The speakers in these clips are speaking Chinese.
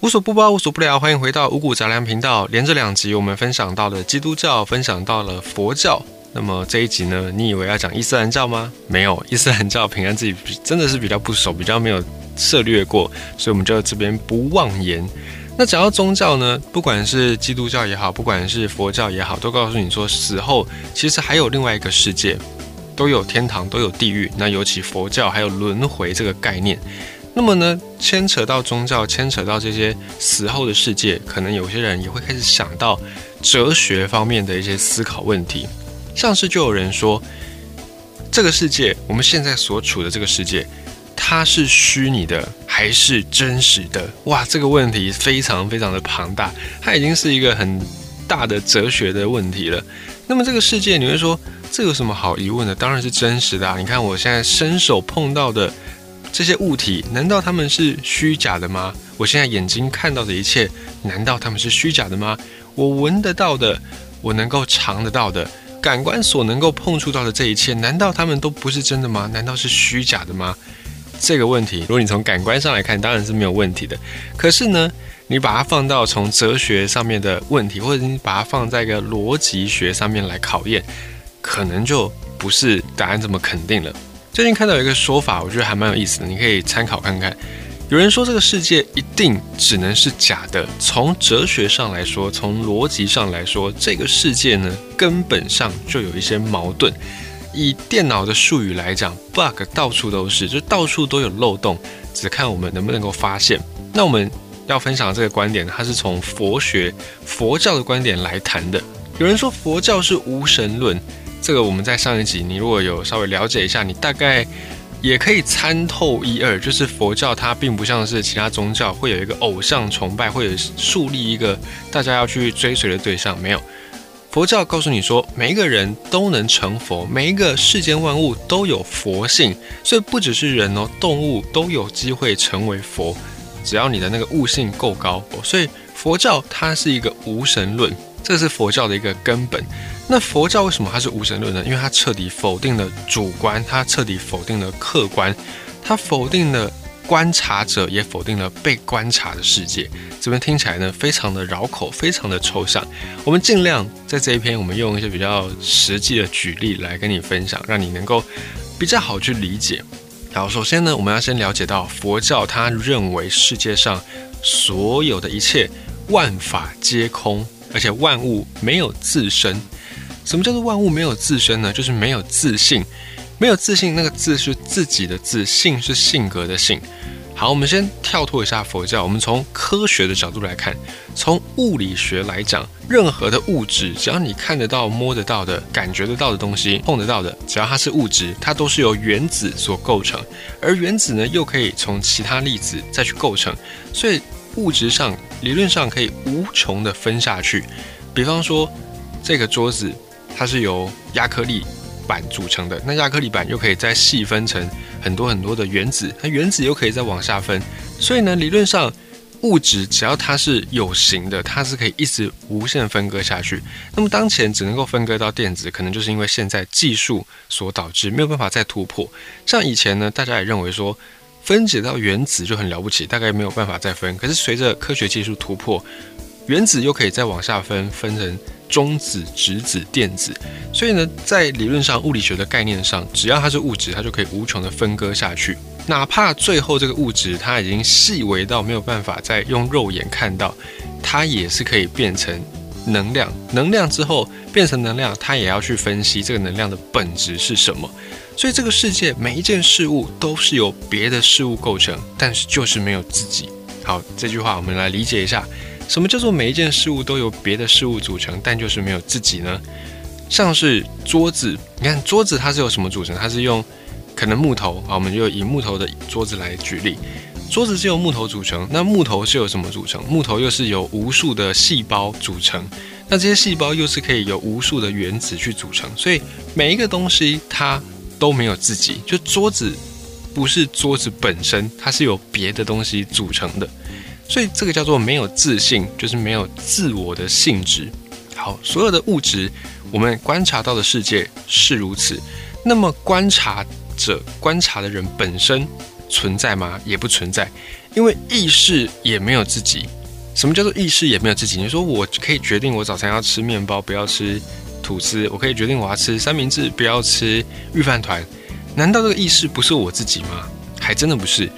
无所不包，无所不聊，欢迎回到五谷杂粮频道。连着两集，我们分享到了基督教，分享到了佛教。那么这一集呢，你以为要讲伊斯兰教吗？没有，伊斯兰教平安自己真的是比较不熟，比较没有涉略过，所以我们就这边不妄言。那讲到宗教呢，不管是基督教也好，不管是佛教也好，都告诉你说，死后其实还有另外一个世界，都有天堂，都有地狱。那尤其佛教还有轮回这个概念。那么呢，牵扯到宗教，牵扯到这些死后的世界，可能有些人也会开始想到哲学方面的一些思考问题。像是就有人说，这个世界，我们现在所处的这个世界，它是虚拟的还是真实的？哇，这个问题非常非常的庞大，它已经是一个很大的哲学的问题了。那么这个世界，你会说这有什么好疑问的？当然是真实的啊！你看我现在伸手碰到的。这些物体难道他们是虚假的吗？我现在眼睛看到的一切，难道他们是虚假的吗？我闻得到的，我能够尝得到的，感官所能够碰触到的这一切，难道他们都不是真的吗？难道是虚假的吗？这个问题，如果你从感官上来看，当然是没有问题的。可是呢，你把它放到从哲学上面的问题，或者你把它放在一个逻辑学上面来考验，可能就不是答案这么肯定了。最近看到一个说法，我觉得还蛮有意思的，你可以参考看看。有人说这个世界一定只能是假的。从哲学上来说，从逻辑上来说，这个世界呢根本上就有一些矛盾。以电脑的术语来讲，bug 到处都是，就到处都有漏洞，只看我们能不能够发现。那我们要分享这个观点，它是从佛学、佛教的观点来谈的。有人说佛教是无神论。这个我们在上一集，你如果有稍微了解一下，你大概也可以参透一二。就是佛教它并不像是其他宗教会有一个偶像崇拜，会有树立一个大家要去追随的对象。没有，佛教告诉你说，每一个人都能成佛，每一个世间万物都有佛性，所以不只是人哦，动物都有机会成为佛，只要你的那个悟性够高。所以佛教它是一个无神论，这是佛教的一个根本。那佛教为什么它是无神论呢？因为它彻底否定了主观，它彻底否定了客观，它否定了观察者，也否定了被观察的世界。这边听起来呢，非常的绕口，非常的抽象。我们尽量在这一篇，我们用一些比较实际的举例来跟你分享，让你能够比较好去理解。好，首先呢，我们要先了解到佛教，他认为世界上所有的一切万法皆空，而且万物没有自身。什么叫做万物没有自身呢？就是没有自信，没有自信。那个字是自己的自信是性格的性。好，我们先跳脱一下佛教，我们从科学的角度来看，从物理学来讲，任何的物质，只要你看得到、摸得到的、感觉得到的东西，碰得到的，只要它是物质，它都是由原子所构成。而原子呢，又可以从其他粒子再去构成，所以物质上理论上可以无穷的分下去。比方说这个桌子。它是由亚克力板组成的，那亚克力板又可以再细分成很多很多的原子，那原子又可以再往下分，所以呢，理论上物质只要它是有形的，它是可以一直无限分割下去。那么当前只能够分割到电子，可能就是因为现在技术所导致，没有办法再突破。像以前呢，大家也认为说分解到原子就很了不起，大概没有办法再分。可是随着科学技术突破，原子又可以再往下分，分成。中子、质子、电子，所以呢，在理论上、物理学的概念上，只要它是物质，它就可以无穷的分割下去。哪怕最后这个物质它已经细微到没有办法再用肉眼看到，它也是可以变成能量。能量之后变成能量，它也要去分析这个能量的本质是什么。所以这个世界每一件事物都是由别的事物构成，但是就是没有自己。好，这句话我们来理解一下。什么叫做每一件事物都由别的事物组成，但就是没有自己呢？像是桌子，你看桌子它是由什么组成？它是用可能木头啊，我们就以木头的桌子来举例。桌子是由木头组成，那木头是由什么组成？木头又是由无数的细胞组成，那这些细胞又是可以由无数的原子去组成，所以每一个东西它都没有自己。就桌子不是桌子本身，它是由别的东西组成的。所以这个叫做没有自信，就是没有自我的性质。好，所有的物质，我们观察到的世界是如此。那么观察者、观察的人本身存在吗？也不存在，因为意识也没有自己。什么叫做意识也没有自己？你说我可以决定我早餐要吃面包，不要吃吐司；我可以决定我要吃三明治，不要吃御饭团。难道这个意识不是我自己吗？还真的不是。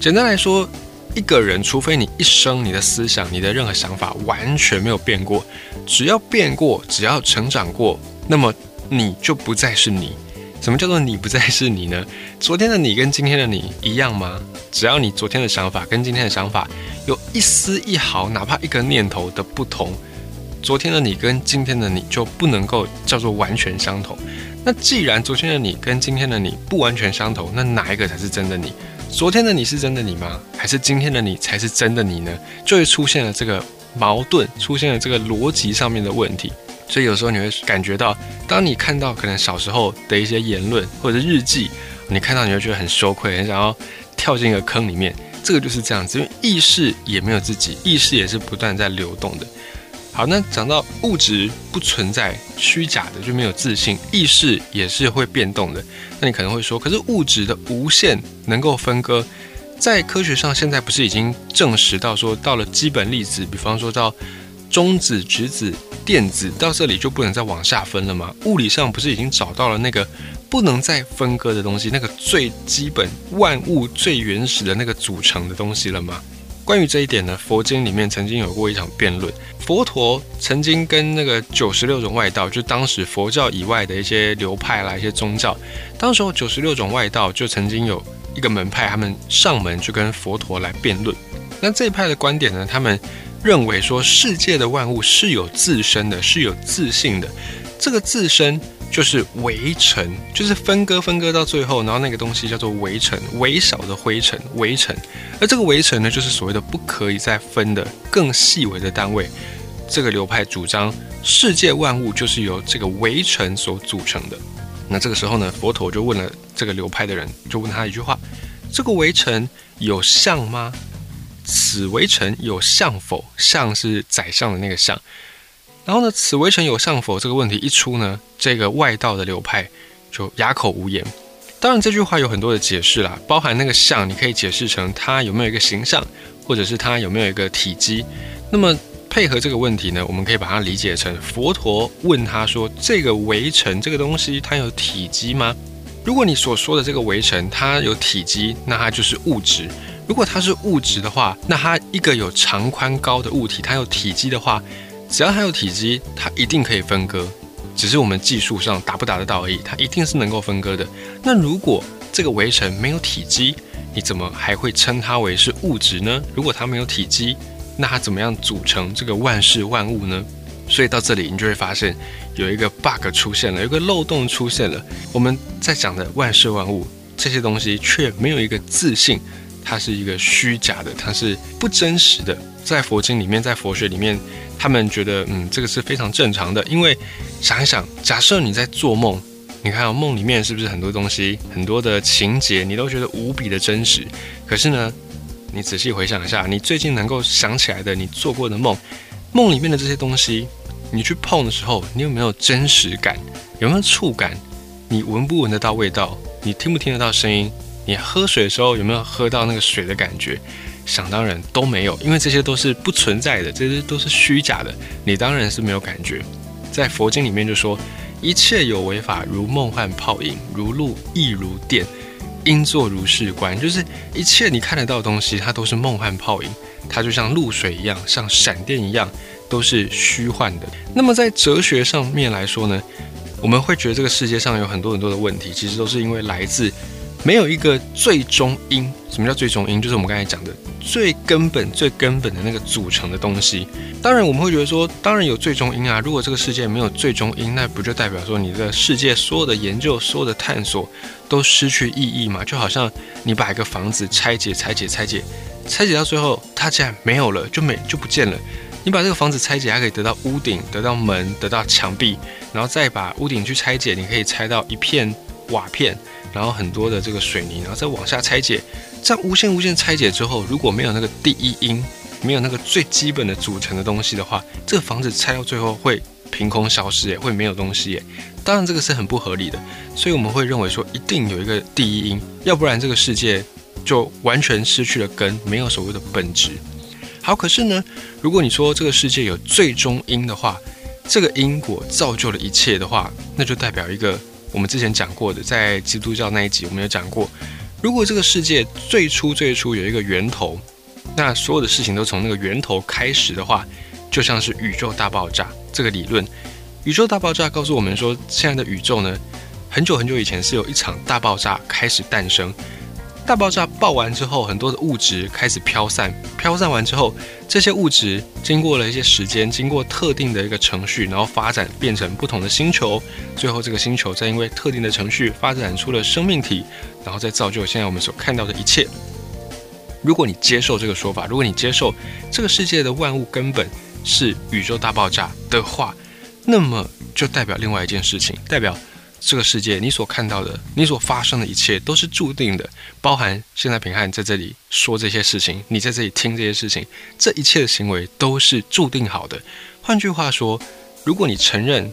简单来说，一个人，除非你一生你的思想、你的任何想法完全没有变过，只要变过，只要成长过，那么你就不再是你。什么叫做你不再是你呢？昨天的你跟今天的你一样吗？只要你昨天的想法跟今天的想法有一丝一毫，哪怕一个念头的不同，昨天的你跟今天的你就不能够叫做完全相同。那既然昨天的你跟今天的你不完全相同，那哪一个才是真的你？昨天的你是真的你吗？还是今天的你才是真的你呢？就会出现了这个矛盾，出现了这个逻辑上面的问题。所以有时候你会感觉到，当你看到可能小时候的一些言论或者日记，你看到你会觉得很羞愧，很想要跳进一个坑里面。这个就是这样子，因为意识也没有自己，意识也是不断在流动的。好，那讲到物质不存在虚假的就没有自信，意识也是会变动的。那你可能会说，可是物质的无限能够分割，在科学上现在不是已经证实到说，到了基本粒子，比方说到中子、质子。电子到这里就不能再往下分了吗？物理上不是已经找到了那个不能再分割的东西，那个最基本万物最原始的那个组成的东西了吗？关于这一点呢，佛经里面曾经有过一场辩论。佛陀曾经跟那个九十六种外道，就当时佛教以外的一些流派啦、一些宗教，当时候九十六种外道就曾经有一个门派，他们上门就跟佛陀来辩论。那这一派的观点呢，他们。认为说世界的万物是有自身的，是有自信的。这个自身就是微尘，就是分割分割到最后，然后那个东西叫做微尘，微小的灰尘，微尘。而这个微尘呢，就是所谓的不可以再分的更细微的单位。这个流派主张世界万物就是由这个微尘所组成的。那这个时候呢，佛陀就问了这个流派的人，就问他一句话：这个微尘有相吗？此围城有相否？相是宰相的那个相。然后呢，此围城有上否？这个问题一出呢，这个外道的流派就哑口无言。当然，这句话有很多的解释啦，包含那个像，你可以解释成它有没有一个形象，或者是它有没有一个体积。那么配合这个问题呢，我们可以把它理解成佛陀问他说：“这个围城这个东西，它有体积吗？”如果你所说的这个围城它有体积，那它就是物质。如果它是物质的话，那它一个有长宽高的物体，它有体积的话，只要它有体积，它一定可以分割，只是我们技术上达不达得到而已。它一定是能够分割的。那如果这个围城没有体积，你怎么还会称它为是物质呢？如果它没有体积，那它怎么样组成这个万事万物呢？所以到这里，你就会发现有一个 bug 出现了，有一个漏洞出现了。我们在讲的万事万物这些东西，却没有一个自信。它是一个虚假的，它是不真实的。在佛经里面，在佛学里面，他们觉得，嗯，这个是非常正常的。因为想一想，假设你在做梦，你看梦里面是不是很多东西、很多的情节，你都觉得无比的真实？可是呢，你仔细回想一下，你最近能够想起来的你做过的梦，梦里面的这些东西，你去碰的时候，你有没有真实感？有没有触感？你闻不闻得到味道？你听不听得到声音？你喝水的时候有没有喝到那个水的感觉？想当然都没有，因为这些都是不存在的，这些都是虚假的。你当然是没有感觉。在佛经里面就说，一切有为法，如梦幻泡影，如露亦如电，应作如是观。就是一切你看得到的东西，它都是梦幻泡影，它就像露水一样，像闪电一样，都是虚幻的。那么在哲学上面来说呢，我们会觉得这个世界上有很多很多的问题，其实都是因为来自。没有一个最终因，什么叫最终因？就是我们刚才讲的最根本、最根本的那个组成的东西。当然，我们会觉得说，当然有最终因啊。如果这个世界没有最终因，那不就代表说你的世界所有的研究、所有的探索都失去意义嘛？就好像你把一个房子拆解、拆解、拆解、拆解到最后，它竟然没有了，就没就不见了。你把这个房子拆解，还可以得到屋顶、得到门、得到墙壁，然后再把屋顶去拆解，你可以拆到一片瓦片。然后很多的这个水泥，然后再往下拆解，这样无限无限拆解之后，如果没有那个第一因，没有那个最基本的组成的东西的话，这个房子拆到最后会凭空消失，也会没有东西耶。当然这个是很不合理的，所以我们会认为说一定有一个第一因，要不然这个世界就完全失去了根，没有所谓的本质。好，可是呢，如果你说这个世界有最终因的话，这个因果造就了一切的话，那就代表一个我们之前讲过的，在基督教那一集我们有讲过，如果这个世界最初最初有一个源头，那所有的事情都从那个源头开始的话，就像是宇宙大爆炸这个理论。宇宙大爆炸告诉我们说，现在的宇宙呢，很久很久以前是有一场大爆炸开始诞生。大爆炸爆完之后，很多的物质开始飘散，飘散完之后，这些物质经过了一些时间，经过特定的一个程序，然后发展变成不同的星球，最后这个星球再因为特定的程序发展出了生命体，然后再造就现在我们所看到的一切。如果你接受这个说法，如果你接受这个世界的万物根本是宇宙大爆炸的话，那么就代表另外一件事情，代表。这个世界，你所看到的，你所发生的一切都是注定的，包含现在平汉在这里说这些事情，你在这里听这些事情，这一切的行为都是注定好的。换句话说，如果你承认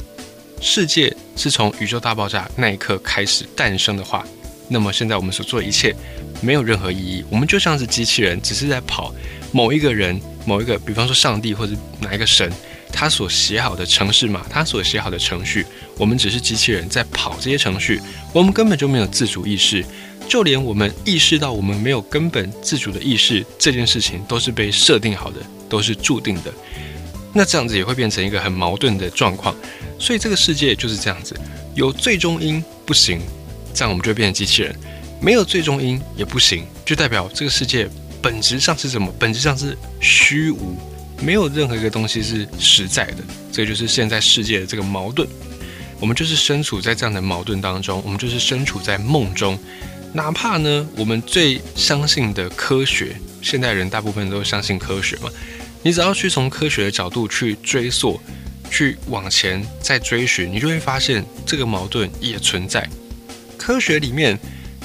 世界是从宇宙大爆炸那一刻开始诞生的话，那么现在我们所做的一切没有任何意义，我们就像是机器人，只是在跑某一个人、某一个，比方说上帝或者哪一个神。他所写好的程式码，他所写好的程序，我们只是机器人在跑这些程序，我们根本就没有自主意识，就连我们意识到我们没有根本自主的意识这件事情，都是被设定好的，都是注定的。那这样子也会变成一个很矛盾的状况。所以这个世界就是这样子，有最终因不行，这样我们就变成机器人；没有最终因也不行，就代表这个世界本质上是什么？本质上是虚无。没有任何一个东西是实在的，这就是现在世界的这个矛盾。我们就是身处在这样的矛盾当中，我们就是身处在梦中。哪怕呢，我们最相信的科学，现代人大部分都相信科学嘛。你只要去从科学的角度去追溯，去往前再追寻，你就会发现这个矛盾也存在。科学里面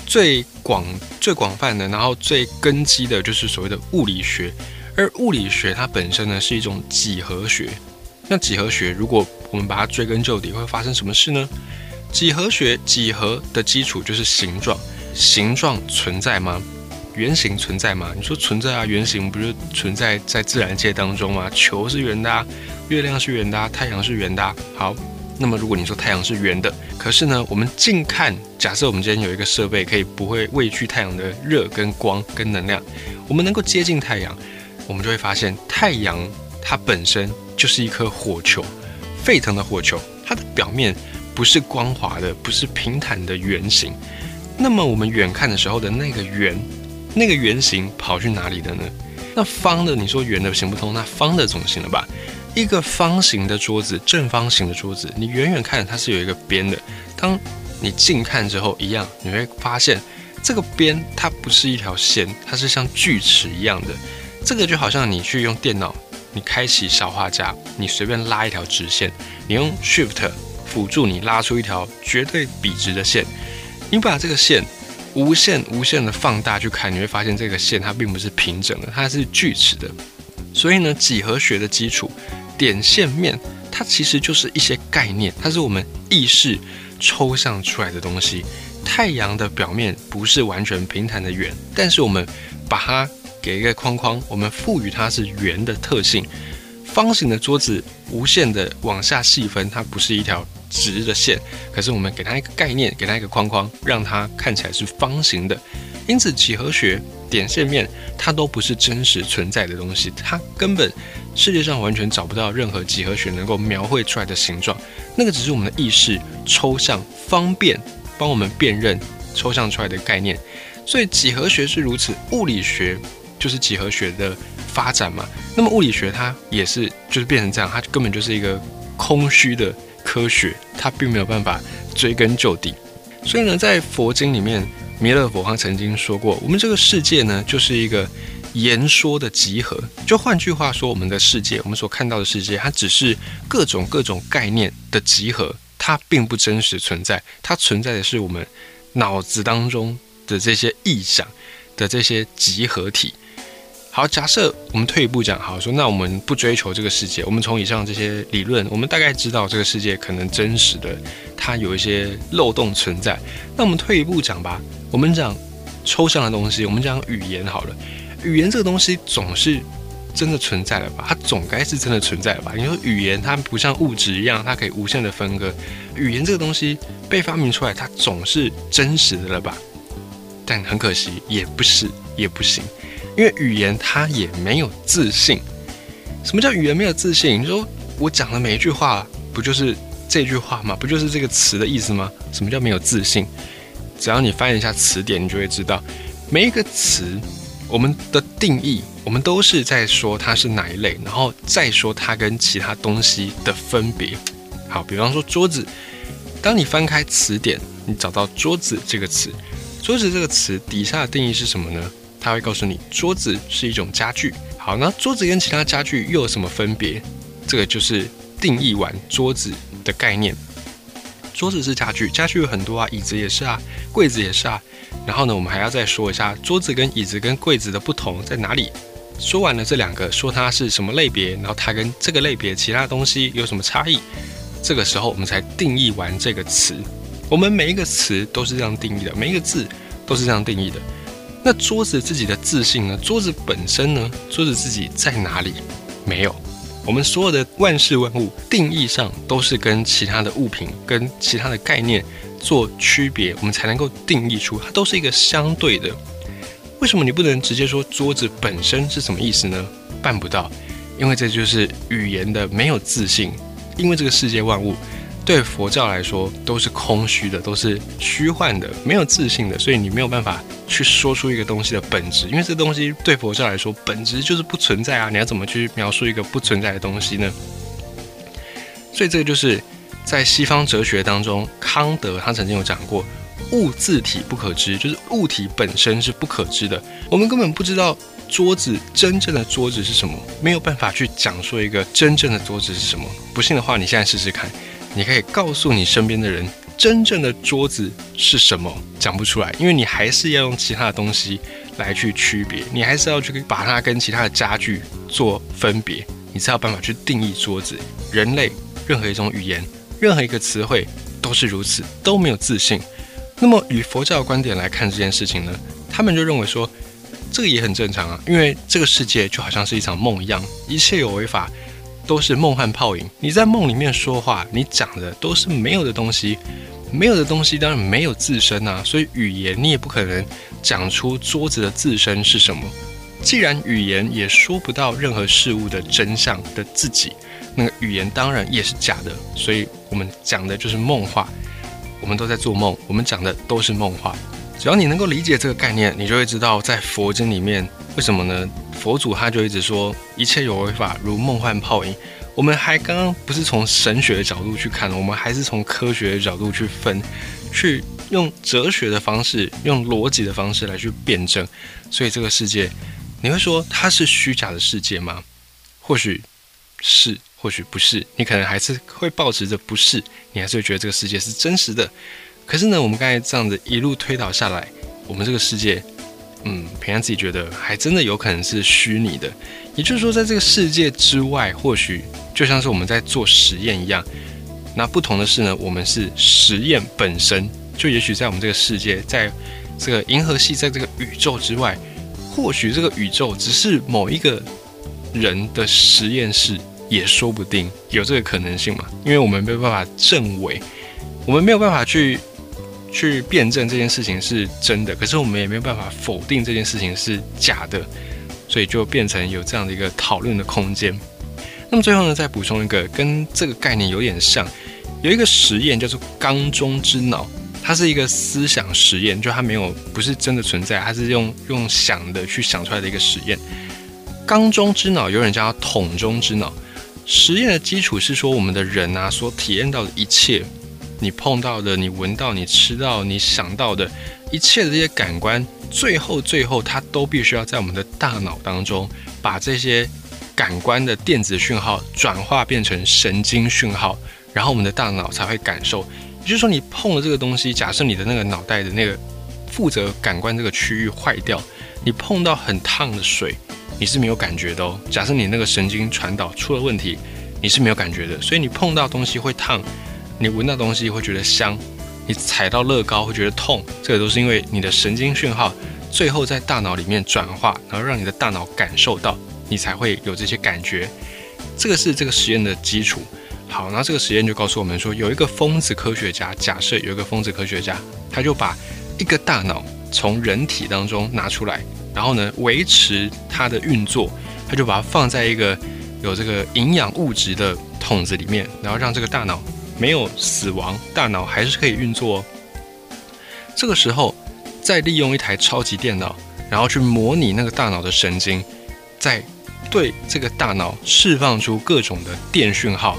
最广、最广泛的，然后最根基的就是所谓的物理学。而物理学它本身呢是一种几何学，那几何学如果我们把它追根究底，会发生什么事呢？几何学几何的基础就是形状，形状存在吗？圆形存在吗？你说存在啊，圆形不是存在在自然界当中吗？球是圆的，月亮是圆的，太阳是圆的。好，那么如果你说太阳是圆的，可是呢，我们近看，假设我们今天有一个设备可以不会畏惧太阳的热跟光跟能量，我们能够接近太阳。我们就会发现，太阳它本身就是一颗火球，沸腾的火球，它的表面不是光滑的，不是平坦的圆形。那么我们远看的时候的那个圆，那个圆形跑去哪里了呢？那方的，你说圆的行不通，那方的总行了吧？一个方形的桌子，正方形的桌子，你远远看它是有一个边的，当你近看之后，一样你会发现这个边它不是一条线，它是像锯齿一样的。这个就好像你去用电脑，你开启小画家，你随便拉一条直线，你用 Shift 辅助你拉出一条绝对笔直的线。你把这个线无限无限的放大去看，你会发现这个线它并不是平整的，它是锯齿的。所以呢，几何学的基础点线面，它其实就是一些概念，它是我们意识抽象出来的东西。太阳的表面不是完全平坦的圆，但是我们把它。给一个框框，我们赋予它是圆的特性。方形的桌子无限的往下细分，它不是一条直的线，可是我们给它一个概念，给它一个框框，让它看起来是方形的。因此，几何学点线面它都不是真实存在的东西，它根本世界上完全找不到任何几何学能够描绘出来的形状。那个只是我们的意识抽象，方便帮我们辨认抽象出来的概念。所以几何学是如此，物理学。就是几何学的发展嘛，那么物理学它也是就是变成这样，它根本就是一个空虚的科学，它并没有办法追根究底。所以呢，在佛经里面，弥勒佛他曾经说过，我们这个世界呢，就是一个言说的集合。就换句话说，我们的世界，我们所看到的世界，它只是各种各种概念的集合，它并不真实存在，它存在的是我们脑子当中的这些臆想的这些集合体。好，假设我们退一步讲，好说，那我们不追求这个世界，我们从以上这些理论，我们大概知道这个世界可能真实的，它有一些漏洞存在。那我们退一步讲吧，我们讲抽象的东西，我们讲语言好了，语言这个东西总是真的存在了吧？它总该是真的存在了吧？你说语言它不像物质一样，它可以无限的分割，语言这个东西被发明出来，它总是真实的了吧？但很可惜，也不是，也不行，因为语言它也没有自信。什么叫语言没有自信？你说我讲的每一句话，不就是这句话吗？不就是这个词的意思吗？什么叫没有自信？只要你翻一下词典，你就会知道，每一个词，我们的定义，我们都是在说它是哪一类，然后再说它跟其他东西的分别。好，比方说桌子，当你翻开词典，你找到桌子这个词，桌子这个词底下的定义是什么呢？它会告诉你，桌子是一种家具。好，那桌子跟其他家具又有什么分别？这个就是定义完桌子的概念。桌子是家具，家具有很多啊，椅子也是啊，柜子也是啊。然后呢，我们还要再说一下桌子跟椅子跟柜子的不同在哪里。说完了这两个，说它是什么类别，然后它跟这个类别其他东西有什么差异，这个时候我们才定义完这个词。我们每一个词都是这样定义的，每一个字都是这样定义的。那桌子自己的自信呢？桌子本身呢？桌子自己在哪里？没有。我们所有的万事万物定义上都是跟其他的物品、跟其他的概念做区别，我们才能够定义出它都是一个相对的。为什么你不能直接说桌子本身是什么意思呢？办不到，因为这就是语言的没有自信。因为这个世界万物。对佛教来说都是空虚的，都是虚幻的，没有自信的，所以你没有办法去说出一个东西的本质，因为这东西对佛教来说本质就是不存在啊！你要怎么去描述一个不存在的东西呢？所以这个就是在西方哲学当中，康德他曾经有讲过，物自体不可知，就是物体本身是不可知的，我们根本不知道桌子真正的桌子是什么，没有办法去讲说一个真正的桌子是什么。不信的话，你现在试试看。你可以告诉你身边的人，真正的桌子是什么？讲不出来，因为你还是要用其他的东西来去区别，你还是要去把它跟其他的家具做分别，你才有办法去定义桌子。人类任何一种语言，任何一个词汇都是如此，都没有自信。那么，以佛教的观点来看这件事情呢？他们就认为说，这个也很正常啊，因为这个世界就好像是一场梦一样，一切有为法。都是梦幻泡影。你在梦里面说话，你讲的都是没有的东西，没有的东西当然没有自身啊。所以语言你也不可能讲出桌子的自身是什么。既然语言也说不到任何事物的真相的自己，那个语言当然也是假的。所以我们讲的就是梦话，我们都在做梦，我们讲的都是梦话。只要你能够理解这个概念，你就会知道在佛经里面为什么呢？佛祖他就一直说一切有为法如梦幻泡影。我们还刚刚不是从神学的角度去看，我们还是从科学的角度去分，去用哲学的方式，用逻辑的方式来去辩证。所以这个世界，你会说它是虚假的世界吗？或许是，或许不是。你可能还是会保持着不是，你还是会觉得这个世界是真实的。可是呢，我们刚才这样子一路推导下来，我们这个世界。嗯，平安自己觉得还真的有可能是虚拟的，也就是说，在这个世界之外，或许就像是我们在做实验一样。那不同的是呢，我们是实验本身，就也许在我们这个世界，在这个银河系，在这个宇宙之外，或许这个宇宙只是某一个人的实验室，也说不定有这个可能性嘛？因为我们没有办法证伪，我们没有办法去。去辩证这件事情是真的，可是我们也没有办法否定这件事情是假的，所以就变成有这样的一个讨论的空间。那么最后呢，再补充一个跟这个概念有点像，有一个实验叫做“缸中之脑”，它是一个思想实验，就它没有不是真的存在，它是用用想的去想出来的一个实验。缸中之脑，有人叫它桶中之脑。实验的基础是说，我们的人啊所体验到的一切。你碰到的，你闻到，你吃到，你想到的一切的这些感官，最后最后，它都必须要在我们的大脑当中，把这些感官的电子讯号转化变成神经讯号，然后我们的大脑才会感受。也就是说，你碰了这个东西，假设你的那个脑袋的那个负责感官这个区域坏掉，你碰到很烫的水，你是没有感觉的哦。假设你那个神经传导出了问题，你是没有感觉的。所以你碰到东西会烫。你闻到东西会觉得香，你踩到乐高会觉得痛，这个都是因为你的神经讯号最后在大脑里面转化，然后让你的大脑感受到，你才会有这些感觉。这个是这个实验的基础。好，那这个实验就告诉我们说，有一个疯子科学家，假设有一个疯子科学家，他就把一个大脑从人体当中拿出来，然后呢维持它的运作，他就把它放在一个有这个营养物质的桶子里面，然后让这个大脑没有死亡，大脑还是可以运作。哦这个时候，再利用一台超级电脑，然后去模拟那个大脑的神经，再对这个大脑释放出各种的电讯号。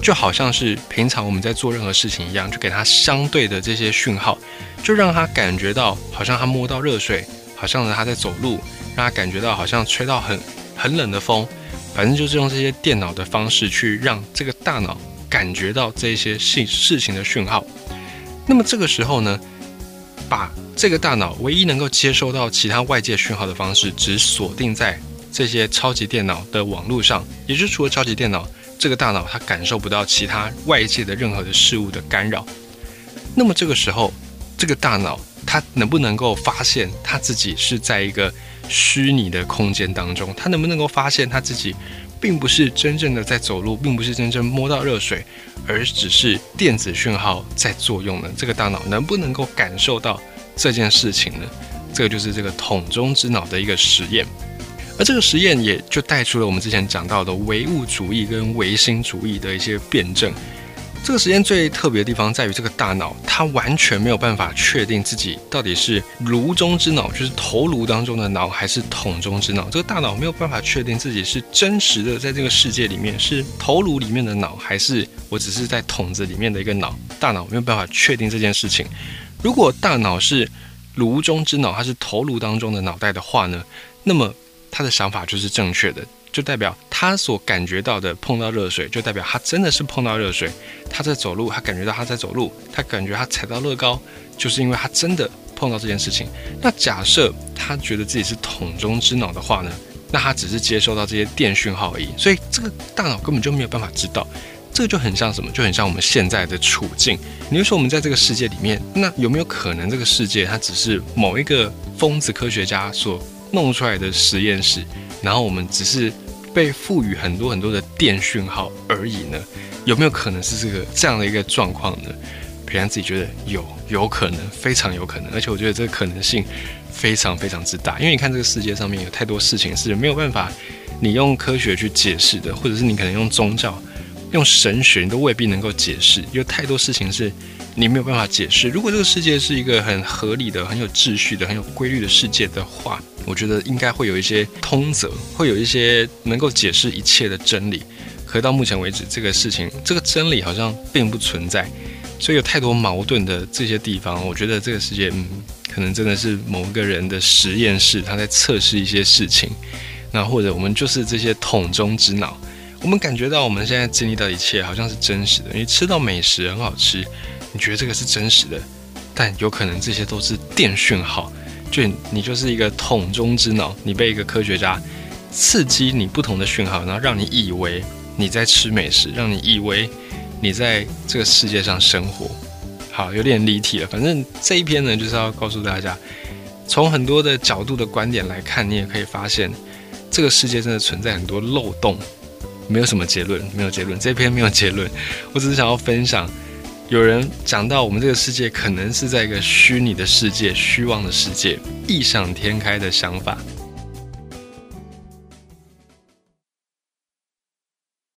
就好像是平常我们在做任何事情一样，就给他相对的这些讯号，就让他感觉到好像他摸到热水，好像呢他在走路，让他感觉到好像吹到很很冷的风，反正就是用这些电脑的方式去让这个大脑感觉到这些事事情的讯号。那么这个时候呢，把这个大脑唯一能够接收到其他外界讯号的方式，只锁定在这些超级电脑的网络上，也就是除了超级电脑。这个大脑它感受不到其他外界的任何的事物的干扰，那么这个时候，这个大脑它能不能够发现它自己是在一个虚拟的空间当中？它能不能够发现它自己并不是真正的在走路，并不是真正摸到热水，而只是电子讯号在作用呢？这个大脑能不能够感受到这件事情呢？这个就是这个桶中之脑的一个实验。而这个实验也就带出了我们之前讲到的唯物主义跟唯心主义的一些辩证。这个实验最特别的地方在于，这个大脑它完全没有办法确定自己到底是颅中之脑，就是头颅当中的脑，还是桶中之脑。这个大脑没有办法确定自己是真实的在这个世界里面是头颅里面的脑，还是我只是在桶子里面的一个脑。大脑没有办法确定这件事情。如果大脑是颅中之脑，它是头颅当中的脑袋的话呢，那么他的想法就是正确的，就代表他所感觉到的碰到热水，就代表他真的是碰到热水。他在走路，他感觉到他在走路，他感觉他踩到乐高，就是因为他真的碰到这件事情。那假设他觉得自己是桶中之脑的话呢？那他只是接收到这些电讯号而已，所以这个大脑根本就没有办法知道。这个就很像什么？就很像我们现在的处境。你就说我们在这个世界里面，那有没有可能这个世界它只是某一个疯子科学家所？弄出来的实验室，然后我们只是被赋予很多很多的电讯号而已呢？有没有可能是这个这样的一个状况呢？培安自己觉得有，有可能，非常有可能，而且我觉得这个可能性非常非常之大，因为你看这个世界上面有太多事情是没有办法你用科学去解释的，或者是你可能用宗教、用神学都未必能够解释，有太多事情是。你没有办法解释。如果这个世界是一个很合理的、很有秩序的、很有规律的世界的话，我觉得应该会有一些通则，会有一些能够解释一切的真理。可到目前为止，这个事情、这个真理好像并不存在，所以有太多矛盾的这些地方。我觉得这个世界，嗯，可能真的是某个人的实验室，他在测试一些事情。那或者我们就是这些桶中之脑，我们感觉到我们现在经历到一切好像是真实的，因为吃到美食很好吃。你觉得这个是真实的，但有可能这些都是电讯号，就你就是一个桶中之脑，你被一个科学家刺激你不同的讯号，然后让你以为你在吃美食，让你以为你在这个世界上生活。好，有点离题了。反正这一篇呢，就是要告诉大家，从很多的角度的观点来看，你也可以发现这个世界真的存在很多漏洞。没有什么结论，没有结论，这篇没有结论，我只是想要分享。有人讲到，我们这个世界可能是在一个虚拟的世界、虚妄的世界、异想天开的想法。